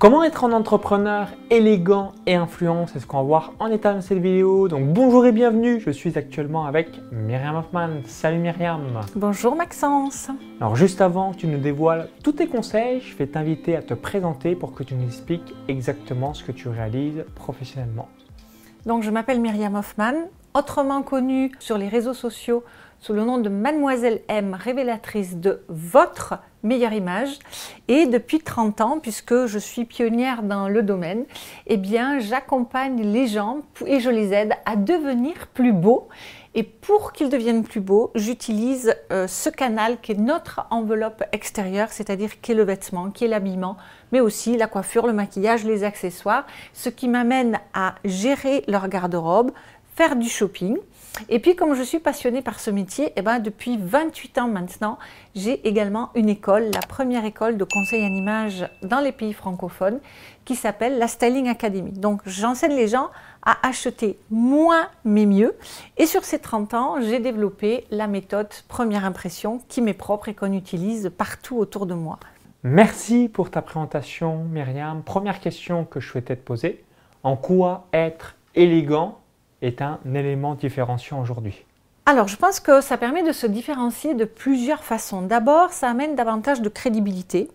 Comment être un entrepreneur élégant et influent C'est ce qu'on va voir en état de cette vidéo. Donc bonjour et bienvenue, je suis actuellement avec Myriam Hoffman. Salut Myriam Bonjour Maxence Alors juste avant que tu nous dévoiles tous tes conseils, je vais t'inviter à te présenter pour que tu nous expliques exactement ce que tu réalises professionnellement. Donc je m'appelle Myriam Hoffman, autrement connue sur les réseaux sociaux sous le nom de Mademoiselle M, révélatrice de votre meilleure image. Et depuis 30 ans, puisque je suis pionnière dans le domaine, eh bien, j'accompagne les gens et je les aide à devenir plus beaux. Et pour qu'ils deviennent plus beaux, j'utilise euh, ce canal qui est notre enveloppe extérieure, c'est-à-dire qui est le vêtement, qui est l'habillement, mais aussi la coiffure, le maquillage, les accessoires, ce qui m'amène à gérer leur garde-robe, faire du shopping. Et puis, comme je suis passionnée par ce métier, eh ben, depuis 28 ans maintenant, j'ai également une école, la première école de conseil en image dans les pays francophones, qui s'appelle la Styling Academy. Donc, j'enseigne les gens à acheter moins mais mieux. Et sur ces 30 ans, j'ai développé la méthode première impression qui m'est propre et qu'on utilise partout autour de moi. Merci pour ta présentation, Myriam. Première question que je souhaitais te poser. En quoi être élégant est un élément différenciant aujourd'hui alors, je pense que ça permet de se différencier de plusieurs façons. D'abord, ça amène davantage de crédibilité.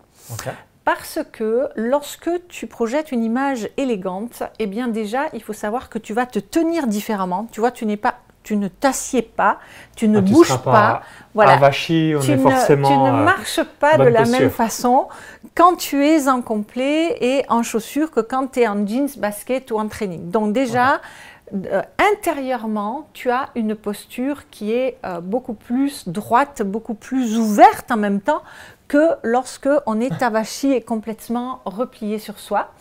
Parce que lorsque tu projettes une image élégante, eh bien déjà, il faut savoir que tu vas te tenir différemment. Tu vois, tu n'es pas tu ne t'assieds pas, tu ne ah, bouges pas, voilà. Avachi, on tu, est ne, forcément, tu ne marches pas de la même façon quand tu es en complet et en chaussures que quand tu es en jeans, basket ou en training. Donc déjà, euh, intérieurement, tu as une posture qui est euh, beaucoup plus droite, beaucoup plus ouverte en même temps que lorsque on est avachi et complètement replié sur soi.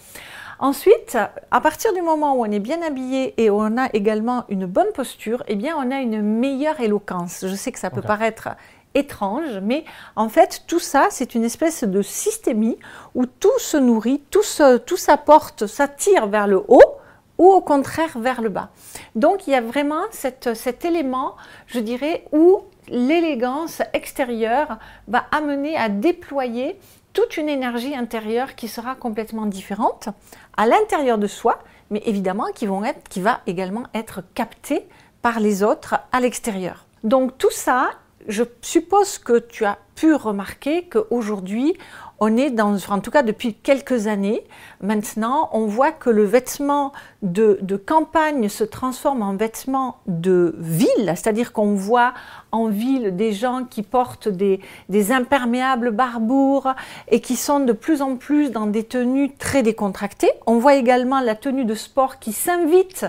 Ensuite, à partir du moment où on est bien habillé et où on a également une bonne posture, eh bien, on a une meilleure éloquence. Je sais que ça peut paraître étrange, mais en fait, tout ça, c'est une espèce de systémie où tout se nourrit, tout, s'apporte, ça tire vers le haut ou au contraire vers le bas. Donc il y a vraiment cet élément, je dirais, où l'élégance extérieure va amener à déployer toute une énergie intérieure qui sera complètement différente à l'intérieur de soi, mais évidemment qui, qui va également être captée par les autres à l'extérieur. Donc tout ça, je suppose que tu as pu remarquer qu'aujourd'hui, on est dans, en tout cas depuis quelques années, maintenant, on voit que le vêtement de, campagne se transforme en vêtement de ville, c'est-à-dire qu'on voit en ville des gens qui portent des, des imperméables barbours et qui sont de plus en plus dans des tenues très décontractées. On voit également la tenue de sport qui s'invite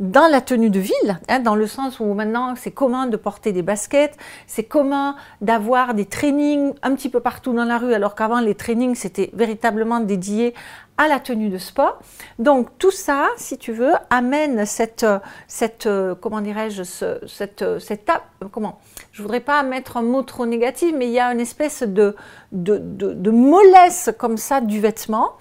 dans la tenue de ville, hein, dans le sens où maintenant c'est commun de porter des baskets, c'est commun d'avoir des trainings un petit peu partout dans la rue, alors qu'avant les trainings c'était véritablement dédié à la tenue de sport. Donc tout ça, si tu veux, amène cette, cette comment dirais-je, cette, cette, comment, je voudrais pas mettre un mot trop négatif, mais il y a une espèce de, de, de, de mollesse comme ça du vêtement.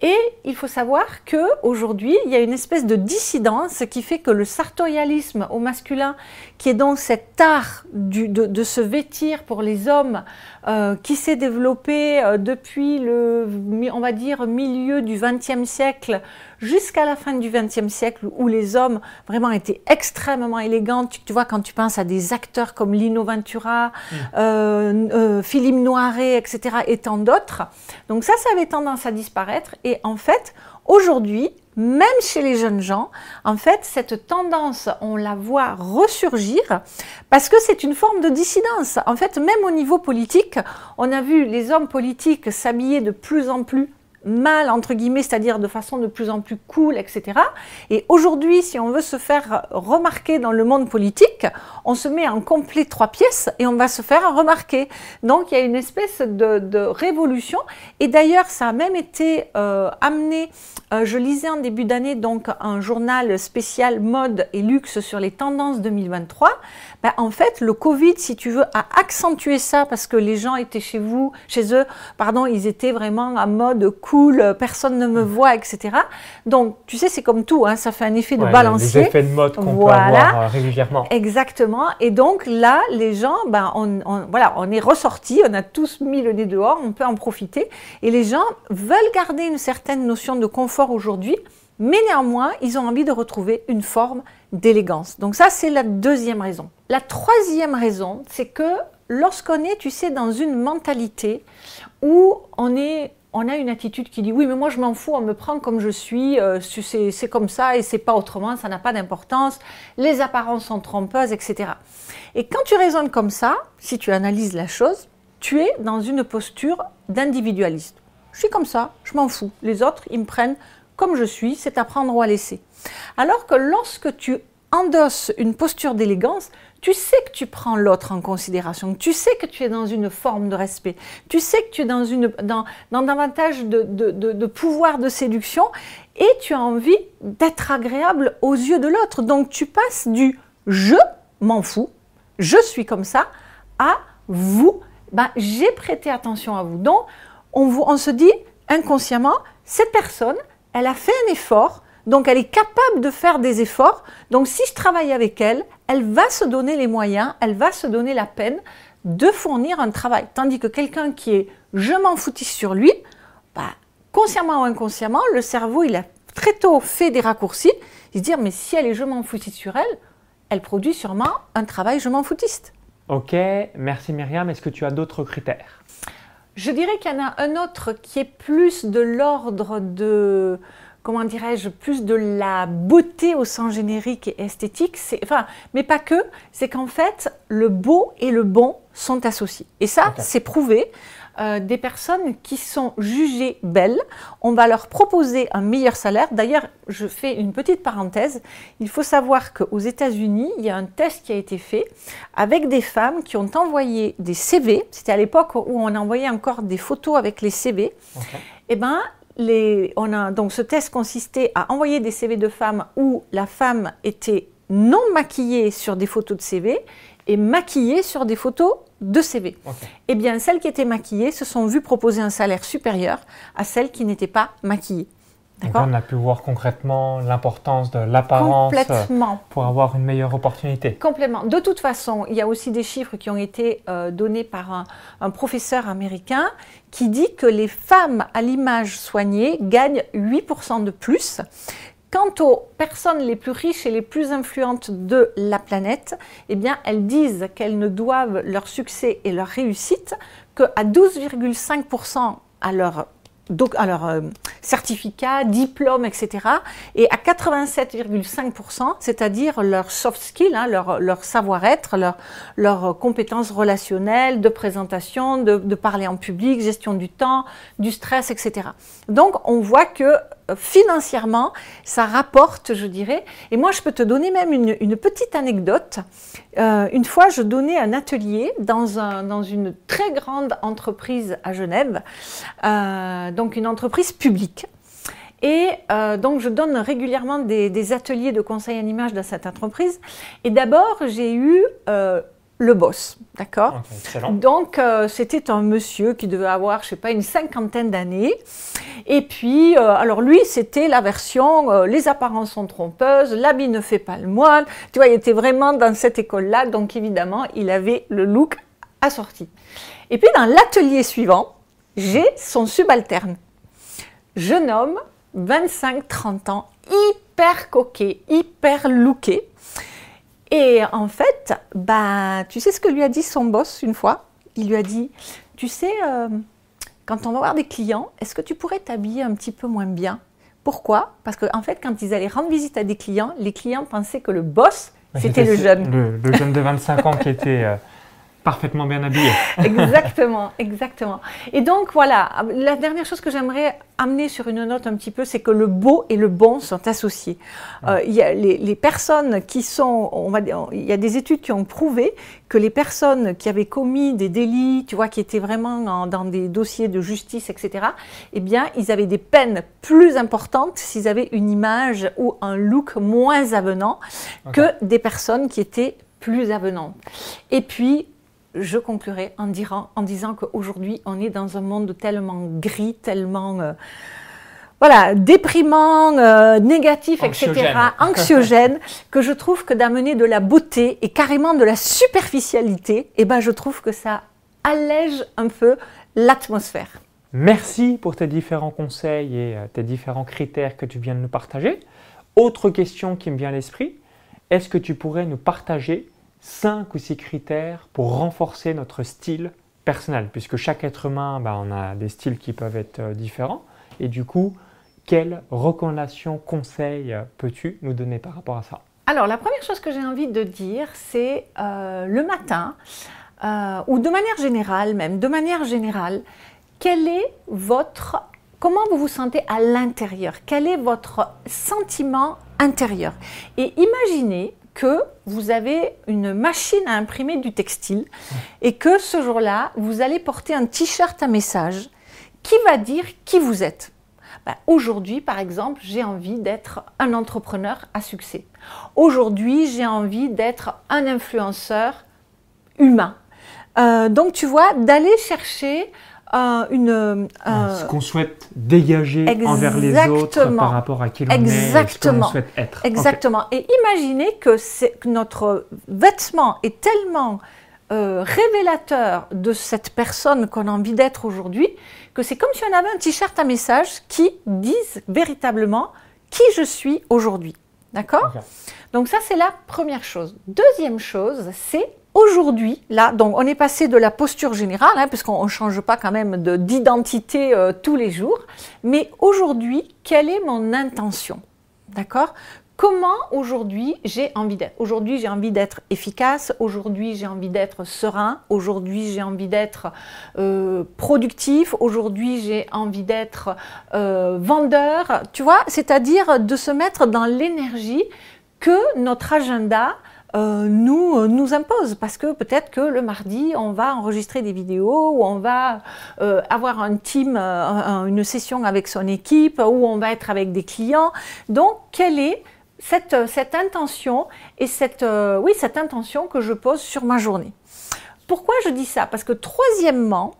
Et il faut savoir que aujourd'hui, il y a une espèce de dissidence qui fait que le sartorialisme au masculin, qui est donc cet art de, se vêtir pour les hommes, euh, qui s'est développé euh, depuis le, on va dire, milieu du XXe siècle jusqu'à la fin du XXe siècle, où les hommes vraiment étaient extrêmement élégants. Tu, vois, quand tu penses à des acteurs comme Lino Ventura, mm. euh, Philippe Noiret, etc., et tant d'autres. Donc ça, ça avait tendance à disparaître. Et en fait, aujourd'hui, même chez les jeunes gens, en fait, cette tendance, on la voit ressurgir parce que c'est une forme de dissidence. En fait, même au niveau politique, on a vu les hommes politiques s'habiller de plus en plus mal, entre guillemets, c'est-à-dire de façon de plus en plus cool, etc. Et aujourd'hui, si on veut se faire remarquer dans le monde politique, on se met en complet trois pièces et on va se faire remarquer. Donc il y a une espèce de, révolution. Et d'ailleurs, ça a même été euh, amené, euh, je lisais en début d'année donc un journal spécial mode et luxe sur les tendances 2023. Ben, en fait, le Covid, si tu veux, a accentué ça parce que les gens étaient chez vous, chez eux, pardon, ils étaient vraiment à mode cool, personne ne me voit, etc. Donc, tu sais, c'est comme tout, hein, ça fait un effet de balancier. Les effets de mode qu'on peut avoir euh, régulièrement. Exactement. Et donc là, les gens, ben, on, voilà, on est ressortis, on a tous mis le nez dehors, on peut en profiter. Et les gens veulent garder une certaine notion de confort aujourd'hui, mais néanmoins, ils ont envie de retrouver une forme d'élégance. Donc ça, c'est la deuxième raison. La troisième raison, c'est que lorsqu'on est, tu sais, dans une mentalité où on est on a une attitude qui dit oui mais moi je m'en fous, on me prend comme je suis, euh, c'est comme ça et c'est pas autrement, ça n'a pas d'importance, les apparences sont trompeuses, etc. Et quand tu raisonnes comme ça, si tu analyses la chose, tu es dans une posture d'individualiste. Je suis comme ça, je m'en fous. Les autres, ils me prennent comme je suis, c'est à prendre ou à laisser. Alors que lorsque tu endosses une posture d'élégance, tu sais que tu prends l'autre en considération, tu sais que tu es dans une forme de respect, tu sais que tu es dans, une, dans, davantage de, pouvoir de séduction et tu as envie d'être agréable aux yeux de l'autre. Donc tu passes du je m'en fous, je suis comme ça, à vous, ben, j'ai prêté attention à vous. Donc on, on se dit inconsciemment, cette personne, elle a fait un effort, donc elle est capable de faire des efforts. Donc si je travaille avec elle, elle va se donner les moyens, elle va se donner la peine de fournir un travail. Tandis que quelqu'un qui est je m'en foutisse sur lui, bah, consciemment ou inconsciemment, le cerveau, il a très tôt fait des raccourcis. Il se dit, mais si elle est je m'en foutisse sur elle, elle produit sûrement un travail je m'en foutiste. Ok, merci Myriam. Est-ce que tu as d'autres critères? Je dirais qu'il y en a un autre qui est plus de l'ordre de comment dirais-je, plus de la beauté au sens générique et esthétique, enfin, mais pas que, c'est qu'en fait, le beau et le bon sont associés. Et ça, c'est prouvé. Euh, des personnes qui sont jugées belles, on va leur proposer un meilleur salaire. D'ailleurs, je fais une petite parenthèse. Il faut savoir qu'aux États-Unis, il y a un test qui a été fait avec des femmes qui ont envoyé des CV. C'était à l'époque où on envoyait encore des photos avec les CV. Et eh ben, on a, donc ce test consistait à envoyer des CV de femmes où la femme était non maquillée sur des photos de CV et maquillée sur des photos de CV. Eh bien, celles qui étaient maquillées se sont vues proposer un salaire supérieur à celles qui n'étaient pas maquillées. Donc on a pu voir concrètement l'importance de l'apparence pour avoir une meilleure opportunité. Complètement. De toute façon, il y a aussi des chiffres qui ont été euh, donnés par un, professeur américain qui dit que les femmes à l'image soignée gagnent 8% de plus. Quant aux personnes les plus riches et les plus influentes de la planète, eh bien, elles disent qu'elles ne doivent leur succès et leur réussite qu'à 12,5% à leur donc, alors, euh, certificat, diplôme, etc. Et à 87,5%, c'est-à-dire leur soft skill, hein, leur, savoir-être, leurs leur compétences relationnelles, de présentation, de, de, parler en public, gestion du temps, du stress, etc. Donc, on voit que financièrement, ça rapporte, je dirais. Et moi, je peux te donner même une, petite anecdote. Euh, une fois, je donnais un atelier dans, un, dans une très grande entreprise à Genève, euh, donc une entreprise publique. Et euh, donc, je donne régulièrement des, des, ateliers de conseil en image dans cette entreprise. Et d'abord, j'ai eu le boss, d'accord Donc euh, c'était un monsieur qui devait avoir, je sais pas, une cinquantaine d'années. Et puis, euh, alors lui, c'était la version euh, les apparences sont trompeuses, l'habit ne fait pas le moine. Tu vois, il était vraiment dans cette école-là, donc évidemment, il avait le look assorti. Et puis dans l'atelier suivant, j'ai son subalterne, jeune homme, 25-30 ans, hyper coquet, hyper looké. Et en fait, bah, tu sais ce que lui a dit son boss une fois? Il lui a dit, tu sais, euh, quand on va voir des clients, est-ce que tu pourrais t'habiller un petit peu moins bien? Pourquoi? Parce qu'en en fait, quand ils allaient rendre visite à des clients, les clients pensaient que le boss, c'était le jeune. Le, jeune de 25 ans qui était... Euh, parfaitement bien habillé. exactement, exactement. Et donc voilà, la dernière chose que j'aimerais amener sur une note un petit peu, c'est que le beau et le bon sont associés. Euh, il y a les, personnes qui sont, on va il y a des études qui ont prouvé que les personnes qui avaient commis des délits, tu vois, qui étaient vraiment dans des dossiers de justice, etc., eh bien, ils avaient des peines plus importantes s'ils avaient une image ou un look moins avenant que des personnes qui étaient plus avenantes. Et puis, je conclurai en, en disant qu'aujourd'hui, on est dans un monde tellement gris, tellement euh, voilà, déprimant, euh, négatif, etc., anxiogène, que je trouve que d'amener de la beauté et carrément de la superficialité, eh ben, je trouve que ça allège un peu l'atmosphère. Merci pour tes différents conseils et euh, tes différents critères que tu viens de nous partager. Autre question qui me vient à l'esprit, est-ce que tu pourrais nous partager cinq ou six critères pour renforcer notre style personnel Puisque chaque être humain, bah, on a des styles qui peuvent être euh, différents. Et du coup, quelles recommandations, conseils euh, peux-tu nous donner par rapport à ça? Alors, la première chose que j'ai envie de dire, c'est le matin, ou de manière générale même, de manière générale, quel est votre comment vous vous sentez à l'intérieur? Quel est votre sentiment intérieur? Et imaginez que vous avez une machine à imprimer du textile et que ce jour-là, vous allez porter un t-shirt à message qui va dire qui vous êtes. Ben, aujourd'hui, par exemple, j'ai envie d'être un entrepreneur à succès. Aujourd'hui, j'ai envie d'être un influenceur humain. Euh, donc, tu vois, d'aller chercher une, ce qu'on souhaite dégager envers les autres par rapport à qui l'on est, ce qu'on souhaite être. Exactement. Et imaginez que, notre vêtement est tellement euh, révélateur de cette personne qu'on a envie d'être aujourd'hui que c'est comme si on avait un t-shirt à message qui dise véritablement qui je suis aujourd'hui. D'accord? Donc ça, c'est la première chose. Deuxième chose, c'est Aujourd'hui, là, donc on est passé de la posture générale, hein, puisqu'on ne change pas quand même d'identité euh, tous les jours, mais aujourd'hui, quelle est mon intention? D'accord? Comment aujourd'hui j'ai envie d'être? Aujourd'hui j'ai envie d'être efficace, aujourd'hui j'ai envie d'être serein, aujourd'hui j'ai envie d'être euh, productif, aujourd'hui j'ai envie d'être euh, vendeur, tu vois, c'est-à-dire de se mettre dans l'énergie que notre agenda euh, nous, euh, nous impose. Parce que peut-être que le mardi, on va enregistrer des vidéos, ou on va euh, avoir un team, une session avec son équipe, ou on va être avec des clients. Donc, quelle est cette, cette intention et cette, oui, cette intention que je pose sur ma journée? Pourquoi je dis ça? Parce que troisièmement,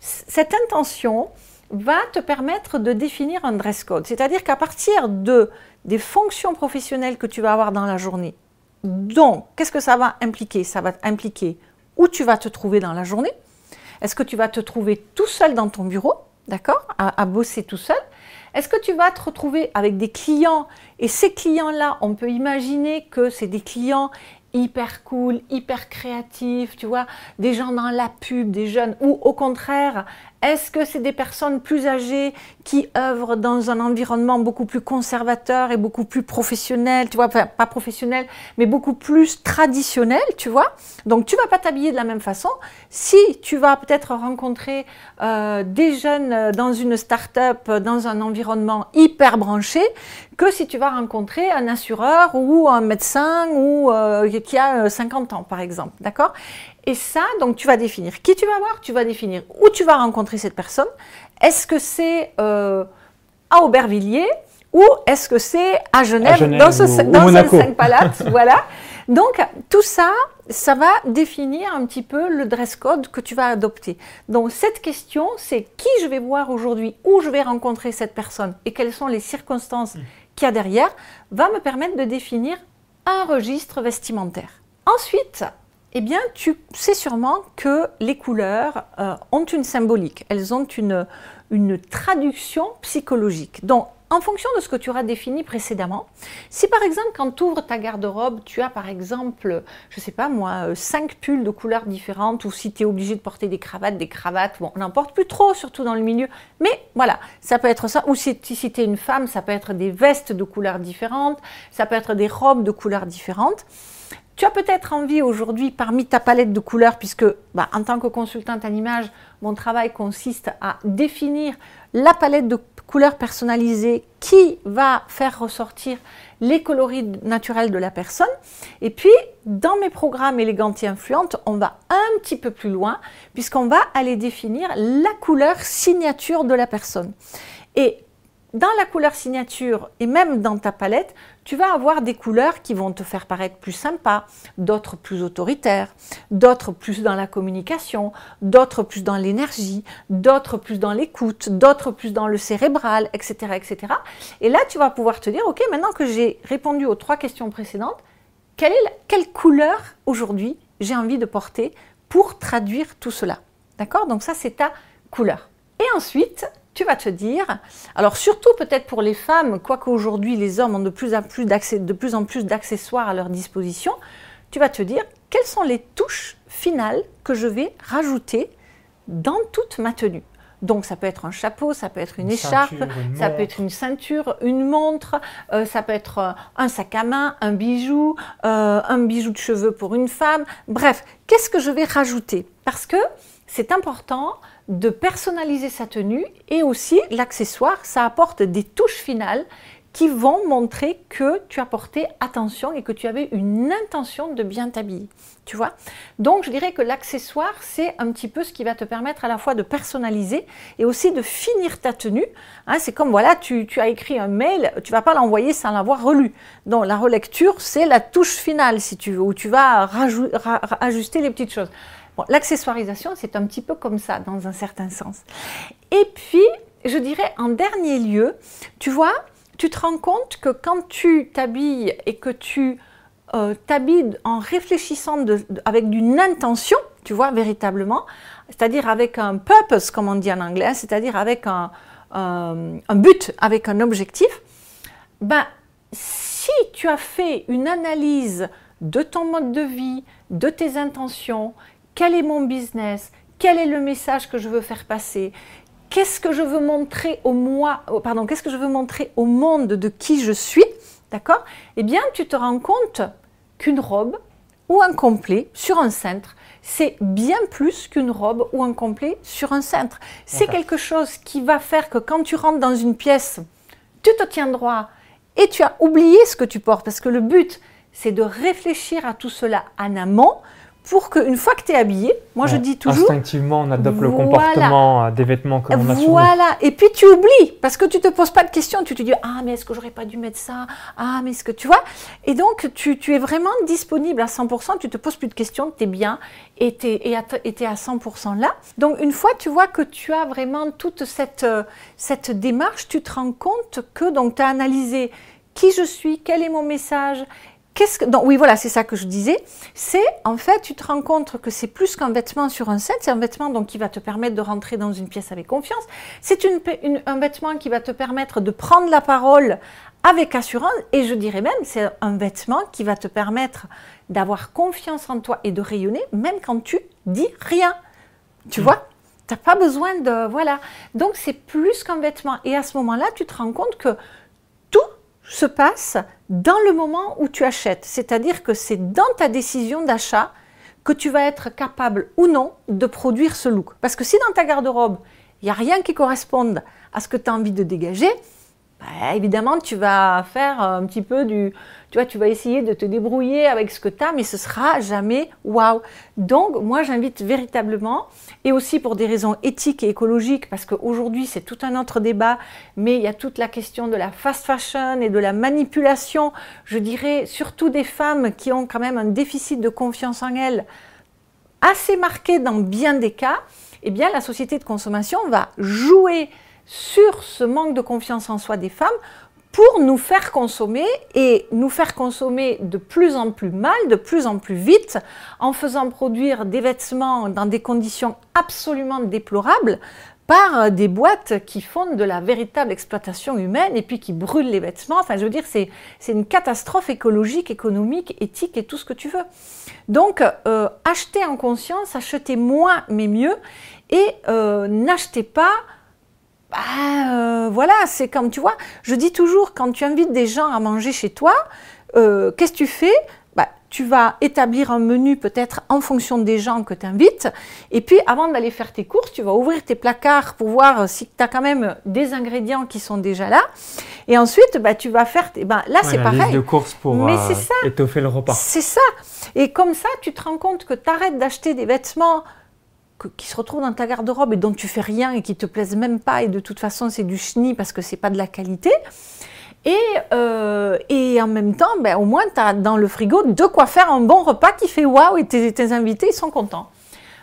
cette intention va te permettre de définir un dress code. C'est-à-dire qu'à partir de, des fonctions professionnelles que tu vas avoir dans la journée, donc, qu'est-ce que ça va impliquer? Ça va impliquer où tu vas te trouver dans la journée. Est-ce que tu vas te trouver tout seul dans ton bureau, d'accord, à, bosser tout seul? Est-ce que tu vas te retrouver avec des clients? Et ces clients-là, on peut imaginer que c'est des clients hyper cool, hyper créatifs, tu vois, des gens dans la pub, des jeunes, ou au contraire, est-ce que c'est des personnes plus âgées qui œuvrent dans un environnement beaucoup plus conservateur et beaucoup plus professionnel, tu vois, enfin, pas professionnel, mais beaucoup plus traditionnel, tu vois? Donc tu vas pas t'habiller de la même façon. Si tu vas peut-être rencontrer euh, des jeunes euh, dans une start-up, dans un environnement hyper branché, que si tu vas rencontrer un assureur ou un médecin ou euh, qui a 50 ans, par exemple, d'accord? Et ça, donc tu vas définir qui tu vas voir, tu vas définir où tu vas rencontrer cette personne. Est-ce que c'est euh, à Aubervilliers ou est-ce que c'est à Genève, dans ce, dans ce 5 palates Voilà. Donc tout ça, ça va définir un petit peu le dress code que tu vas adopter. Donc cette question, c'est qui je vais voir aujourd'hui, où je vais rencontrer cette personne et quelles sont les circonstances mm. qu'il y a derrière, va me permettre de définir un registre vestimentaire. Ensuite, eh bien, tu sais sûrement que les couleurs euh, ont une symbolique, elles ont une, une traduction psychologique. Donc, en fonction de ce que tu auras défini précédemment, si par exemple, quand tu ouvres ta garde-robe, tu as par exemple, je ne sais pas moi, euh, cinq pulls de couleurs différentes, ou si tu es obligé de porter des cravates, des cravates, bon, on n'en porte plus trop, surtout dans le milieu, mais voilà, ça peut être ça. Ou si, si tu es une femme, ça peut être des vestes de couleurs différentes, ça peut être des robes de couleurs différentes. Tu as peut-être envie aujourd'hui, parmi ta palette de couleurs, puisque bah, en tant que consultante en image, mon travail consiste à définir la palette de couleurs personnalisées qui va faire ressortir les coloris naturels de la personne. Et puis, dans mes programmes élégante et influente, on va un petit peu plus loin, puisqu'on va aller définir la couleur signature de la personne. Dans la couleur signature et même dans ta palette, tu vas avoir des couleurs qui vont te faire paraître plus sympas, d'autres plus autoritaires, d'autres plus dans la communication, d'autres plus dans l'énergie, d'autres plus dans l'écoute, d'autres plus dans le cérébral, etc., etc. Et là, tu vas pouvoir te dire, OK, maintenant que j'ai répondu aux trois questions précédentes, quelle, est quelle couleur aujourd'hui j'ai envie de porter pour traduire tout cela? D'accord? Donc ça, c'est ta couleur. Et ensuite, tu vas te dire, alors surtout peut-être pour les femmes, quoique aujourd'hui les hommes ont de plus en plus, de plus, en plus d'accessoires à leur disposition, tu vas te dire quelles sont les touches finales que je vais rajouter dans toute ma tenue? Donc ça peut être un chapeau, ça peut être une, écharpe, ça peut être une ceinture, une montre, euh, ça peut être euh, un sac à main, un bijou, euh, un bijou de cheveux pour une femme. Bref, qu'est-ce que je vais rajouter? Parce que c'est important de personnaliser sa tenue et aussi l'accessoire, ça apporte des touches finales qui vont montrer que tu as porté attention et que tu avais une intention de bien t'habiller. Tu vois? Donc je dirais que l'accessoire, c'est un petit peu ce qui va te permettre à la fois de personnaliser et aussi de finir ta tenue. Hein, c'est comme voilà, tu, as écrit un mail, tu vas pas l'envoyer sans l'avoir relu. Donc la relecture, c'est la touche finale, si tu veux, où tu vas ajuster les petites choses. L'accessoirisation, c'est un petit peu comme ça, dans un certain sens. Et puis, je dirais en dernier lieu, tu vois, tu te rends compte que quand tu t'habilles et que tu euh, t'habilles en réfléchissant avec une intention, tu vois, véritablement, c'est-à-dire avec un purpose, comme on dit en anglais, hein, c'est-à-dire avec un, un, but, avec un objectif, ben, si tu as fait une analyse de ton mode de vie, de tes intentions, quel est mon business, quel est le message que je veux faire passer, qu'est-ce que je veux montrer au moi, pardon, qu'est-ce que je veux montrer au monde de qui je suis, d'accord? Eh bien, tu te rends compte qu'une robe ou un complet sur un cintre, c'est bien plus qu'une robe ou un complet sur un cintre. C'est quelque chose qui va faire que quand tu rentres dans une pièce, tu te tiens droit et tu as oublié ce que tu portes. Parce que le but, c'est de réfléchir à tout cela en amont pour qu'une fois que tu es habillé, moi je dis toujours. Instinctivement, on adopte le comportement euh, des vêtements comme on a. Voilà, et puis tu oublies, parce que tu te poses pas de questions, tu te dis Ah, mais est-ce que j'aurais pas dû mettre ça? Ah, mais est-ce que tu vois? Et donc tu, es vraiment disponible à 100%, tu te poses plus de questions, tu es bien et tu es, à 100% là. Donc une fois tu vois que tu as vraiment toute cette, euh, cette démarche, tu te rends compte que tu as analysé qui je suis, quel est mon message Qu'est-ce que, donc, oui, voilà, c'est ça que je disais. C'est, en fait, tu te rends compte que c'est plus qu'un vêtement sur un set. C'est un vêtement donc, qui va te permettre de rentrer dans une pièce avec confiance. C'est une, un vêtement qui va te permettre de prendre la parole avec assurance. Et je dirais même, c'est un vêtement qui va te permettre d'avoir confiance en toi et de rayonner, même quand tu dis rien. Tu mmh. vois? Tu n'as pas besoin de. Voilà. Donc, c'est plus qu'un vêtement. Et à ce moment-là, tu te rends compte que se passe dans le moment où tu achètes. C'est-à-dire que c'est dans ta décision d'achat que tu vas être capable ou non de produire ce look. Parce que si dans ta garde-robe, il n'y a rien qui corresponde à ce que tu as envie de dégager, bah, évidemment, tu vas faire un petit peu du. Tu vois, tu vas essayer de te débrouiller avec ce que tu as, mais ce sera jamais waouh. Donc, moi, j'invite véritablement, et aussi pour des raisons éthiques et écologiques, parce qu'aujourd'hui, c'est tout un autre débat, mais il y a toute la question de la fast fashion et de la manipulation, je dirais, surtout des femmes qui ont quand même un déficit de confiance en elles assez marqué dans bien des cas. Eh bien, la société de consommation va jouer sur ce manque de confiance en soi des femmes pour nous faire consommer et nous faire consommer de plus en plus mal, de plus en plus vite, en faisant produire des vêtements dans des conditions absolument déplorables par des boîtes qui font de la véritable exploitation humaine et puis qui brûlent les vêtements. Enfin, je veux dire, c'est, une catastrophe écologique, économique, éthique et tout ce que tu veux. Donc, euh, achetez en conscience, achetez moins mais mieux et euh, n'achetez pas bah, euh, voilà, c'est comme, tu vois, je dis toujours, quand tu invites des gens à manger chez toi, euh, qu'est-ce que tu fais? Bah, Tu vas établir un menu peut-être en fonction des gens que tu invites. Et puis, avant d'aller faire tes courses, tu vas ouvrir tes placards pour voir si tu as quand même des ingrédients qui sont déjà là. Et ensuite, bah, tu vas faire... Tes... là, c'est pareil. Liste de courses pour Mais euh, étoffer le repas. C'est ça. Et comme ça, tu te rends compte que tu arrêtes d'acheter des vêtements qui se retrouvent dans ta garde-robe et dont tu fais rien et qui te plaisent même pas et de toute façon c'est du chenille parce que c'est pas de la qualité. Et, euh, et en même temps, ben, au moins tu as dans le frigo de quoi faire un bon repas qui fait waouh et tes, invités ils sont contents.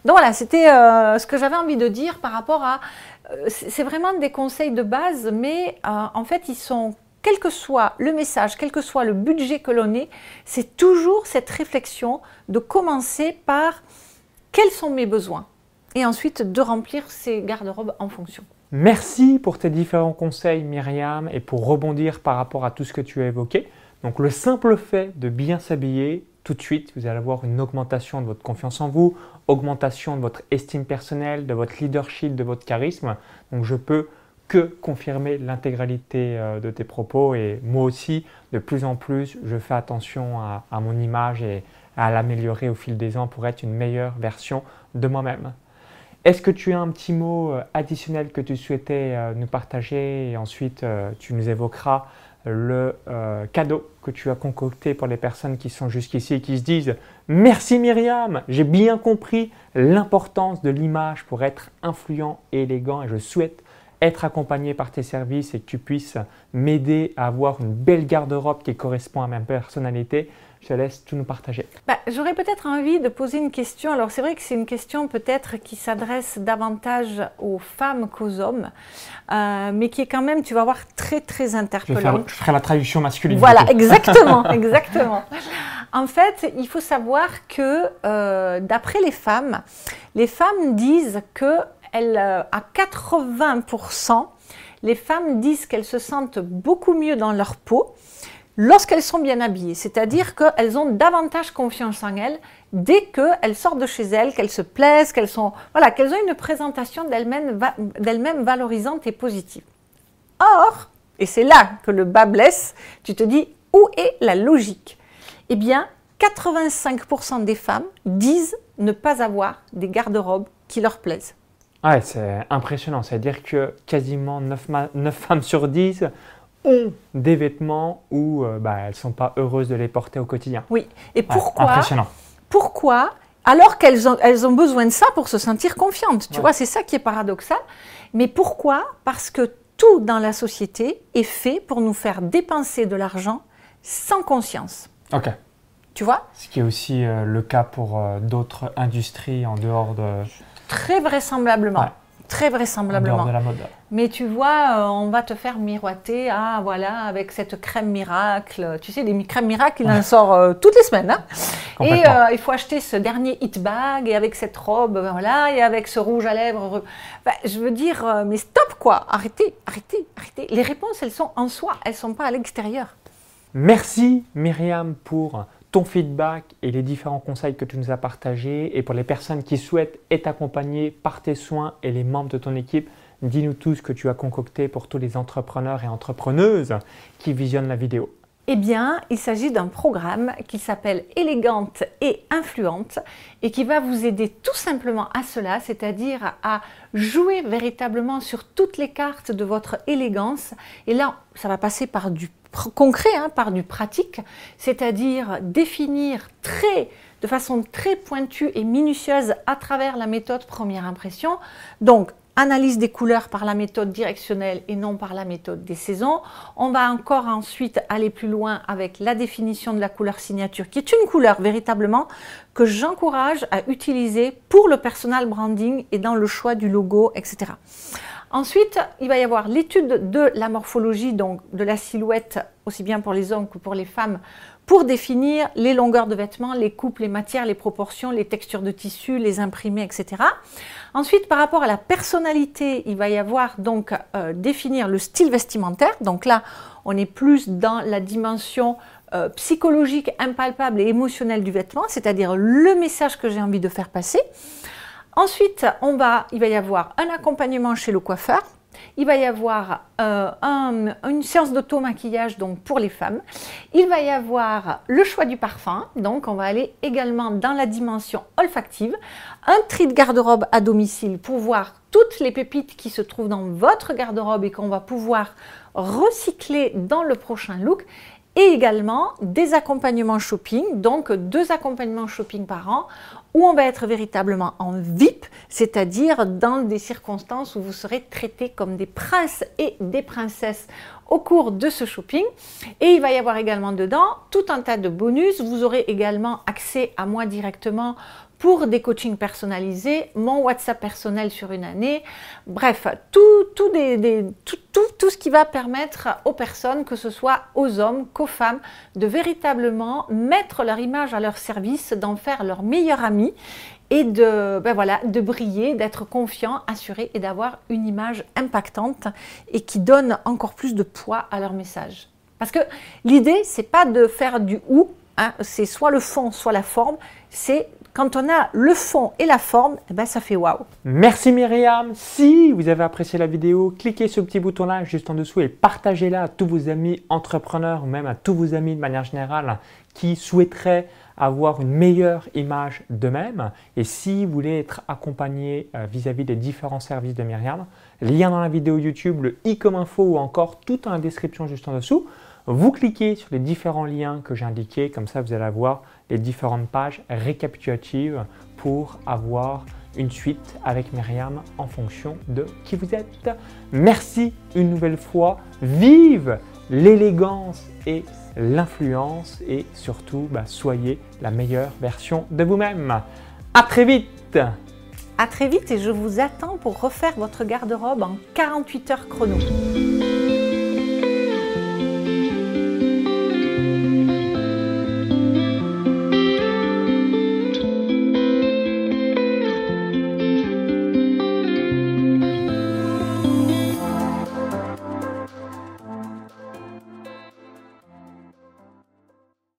Donc voilà, c'était euh, ce que j'avais envie de dire par rapport à. Euh, c'est vraiment des conseils de base, mais en fait ils sont quel que soit le message, quel que soit le budget que l'on ait, c'est toujours cette réflexion de commencer par quels sont mes besoins? Et ensuite de remplir ces garde-robes en fonction. Merci pour tes différents conseils Myriam et pour rebondir par rapport à tout ce que tu as évoqué. Donc le simple fait de bien s'habiller, tout de suite, vous allez avoir une augmentation de votre confiance en vous, augmentation de votre estime personnelle, de votre leadership, de votre charisme. Donc je peux que confirmer l'intégralité euh, de tes propos et moi aussi, de plus en plus, je fais attention à, à mon image et à l'améliorer au fil des ans pour être une meilleure version de moi-même. Est-ce que tu as un petit mot euh, additionnel que tu souhaitais euh, nous partager et ensuite euh, tu nous évoqueras le cadeau que tu as concocté pour les personnes qui sont jusqu'ici et qui se disent Merci Myriam, j'ai bien compris l'importance de l'image pour être influent et élégant et je souhaite être accompagné par tes services et que tu puisses m'aider à avoir une belle garde-robe qui correspond à ma personnalité. Je te laisse tout nous partager. Bah, J'aurais peut-être envie de poser une question. Alors c'est vrai que c'est une question peut-être qui s'adresse davantage aux femmes qu'aux hommes, euh, mais qui est quand même, tu vas voir, très très interpellante. Je, ferai la traduction masculine. Voilà, exactement, exactement. En fait, il faut savoir que euh, d'après les femmes, les femmes disent que elles, euh, à 80%, les femmes disent qu'elles se sentent beaucoup mieux dans leur peau lorsqu'elles sont bien habillées, c'est-à-dire qu'elles ont davantage confiance en elles dès qu'elles sortent de chez elles, qu'elles se plaisent, qu'elles sont voilà, qu'elles ont une présentation d'elles-mêmes valorisante et positive. Or, et c'est là que le bas blesse, tu te dis où est la logique? Eh bien, 85% des femmes disent ne pas avoir des garde-robes qui leur plaisent. Ouais, c'est impressionnant. C'est-à-dire que quasiment 9, 9, femmes sur 10 ont des vêtements où euh, bah, elles ne sont pas heureuses de les porter au quotidien. Oui. Et pourquoi Pourquoi alors qu'elles ont, elles ont besoin de ça pour se sentir confiantes. Tu vois, c'est ça qui est paradoxal. Mais pourquoi? Parce que tout dans la société est fait pour nous faire dépenser de l'argent sans conscience. Ok. Tu vois? Ce qui est aussi euh, le cas pour euh, d'autres industries en dehors de... Très vraisemblablement. Très vraisemblablement. De la mode. Mais tu vois, euh, on va te faire miroiter, ah voilà, avec cette crème miracle. Tu sais, les crèmes miracles, il en sort euh, toutes les semaines. Hein. et euh, il faut acheter ce dernier hit bag, et avec cette robe, voilà, et avec ce rouge à lèvres. je veux dire, mais stop quoi, arrêtez, arrêtez, arrêtez. Les réponses, elles sont en soi, elles ne sont pas à l'extérieur. Merci Myriam pour ton feedback et les différents conseils que tu nous as partagés. Et pour les personnes qui souhaitent être accompagnées par tes soins et les membres de ton équipe, dis-nous tout ce que tu as concocté pour tous les entrepreneurs et entrepreneuses qui visionnent la vidéo. Eh bien, il s'agit d'un programme qui s'appelle Élégante et Influente et qui va vous aider tout simplement à cela, c'est-à-dire à jouer véritablement sur toutes les cartes de votre élégance. Et là, ça va passer par du concret, hein, par du pratique, c'est-à-dire définir très, de façon très pointue et minutieuse à travers la méthode première impression. Donc, analyse des couleurs par la méthode directionnelle et non par la méthode des saisons. On va encore ensuite aller plus loin avec la définition de la couleur signature, qui est une couleur véritablement que j'encourage à utiliser pour le personal branding et dans le choix du logo, etc. Ensuite, il va y avoir l'étude de la morphologie, donc de la silhouette, aussi bien pour les hommes que pour les femmes, pour définir les longueurs de vêtements, les coupes, les matières, les proportions, les textures de tissu, les imprimés, etc. Ensuite, par rapport à la personnalité, il va y avoir donc euh, définir le style vestimentaire. Donc là, on est plus dans la dimension euh, psychologique, impalpable et émotionnelle du vêtement, c'est-à-dire le message que j'ai envie de faire passer. Ensuite, on va, il va y avoir un accompagnement chez le coiffeur. Il va y avoir euh, une séance d'auto-maquillage pour les femmes. Il va y avoir le choix du parfum. Donc, on va aller également dans la dimension olfactive. Un tri de garde-robe à domicile pour voir toutes les pépites qui se trouvent dans votre garde-robe et qu'on va pouvoir recycler dans le prochain look et également des accompagnements shopping, donc deux accompagnements shopping par an où on va être véritablement en VIP, c'est-à-dire dans des circonstances où vous serez traités comme des princes et des princesses au cours de ce shopping. Et il va y avoir également dedans tout un tas de bonus. Vous aurez également accès à moi directement pour des coachings personnalisés, mon WhatsApp personnel sur une année, bref, tout, tout, ce qui va permettre aux personnes, que ce soit aux hommes qu'aux femmes, de véritablement mettre leur image à leur service, d'en faire leur meilleur ami et de, ben voilà, de briller, d'être confiant, assuré et d'avoir une image impactante et qui donne encore plus de poids à leur message. Parce que l'idée, c'est pas de faire du ou, hein, c'est soit le fond, soit la forme, c'est quand on a le fond et la forme, eh ben ça fait waouh. Merci Myriam. Si vous avez apprécié la vidéo, cliquez sur le petit bouton là juste en dessous et partagez-la à tous vos amis entrepreneurs ou même à tous vos amis de manière générale qui souhaiteraient avoir une meilleure image d'eux-mêmes. Et si vous voulez être accompagné euh, vis-à-vis des différents services de Myriam, lien dans la vidéo YouTube, le i comme info ou encore tout la description juste en dessous. Vous cliquez sur les différents liens que j'ai indiqués, comme ça vous allez avoir les différentes pages récapitulatives pour avoir une suite avec Myriam en fonction de qui vous êtes. Merci une nouvelle fois. Vive l'élégance et l'influence et surtout bah, soyez la meilleure version de vous-même. À très vite. À très vite et je vous attends pour refaire votre garde-robe en 48 heures chrono.